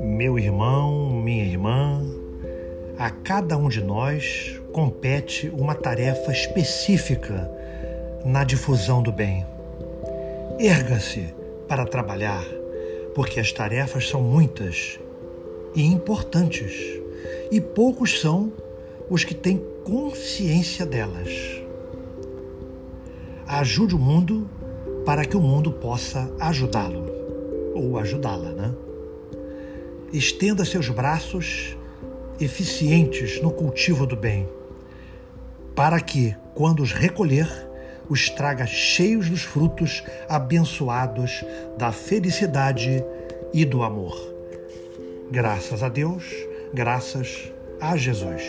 Meu irmão, minha irmã, a cada um de nós compete uma tarefa específica na difusão do bem. Erga-se para trabalhar, porque as tarefas são muitas e importantes, e poucos são os que têm consciência delas. Ajude o mundo para que o mundo possa ajudá-lo, ou ajudá-la, né? Estenda seus braços eficientes no cultivo do bem, para que, quando os recolher, os traga cheios dos frutos abençoados da felicidade e do amor. Graças a Deus, graças a Jesus.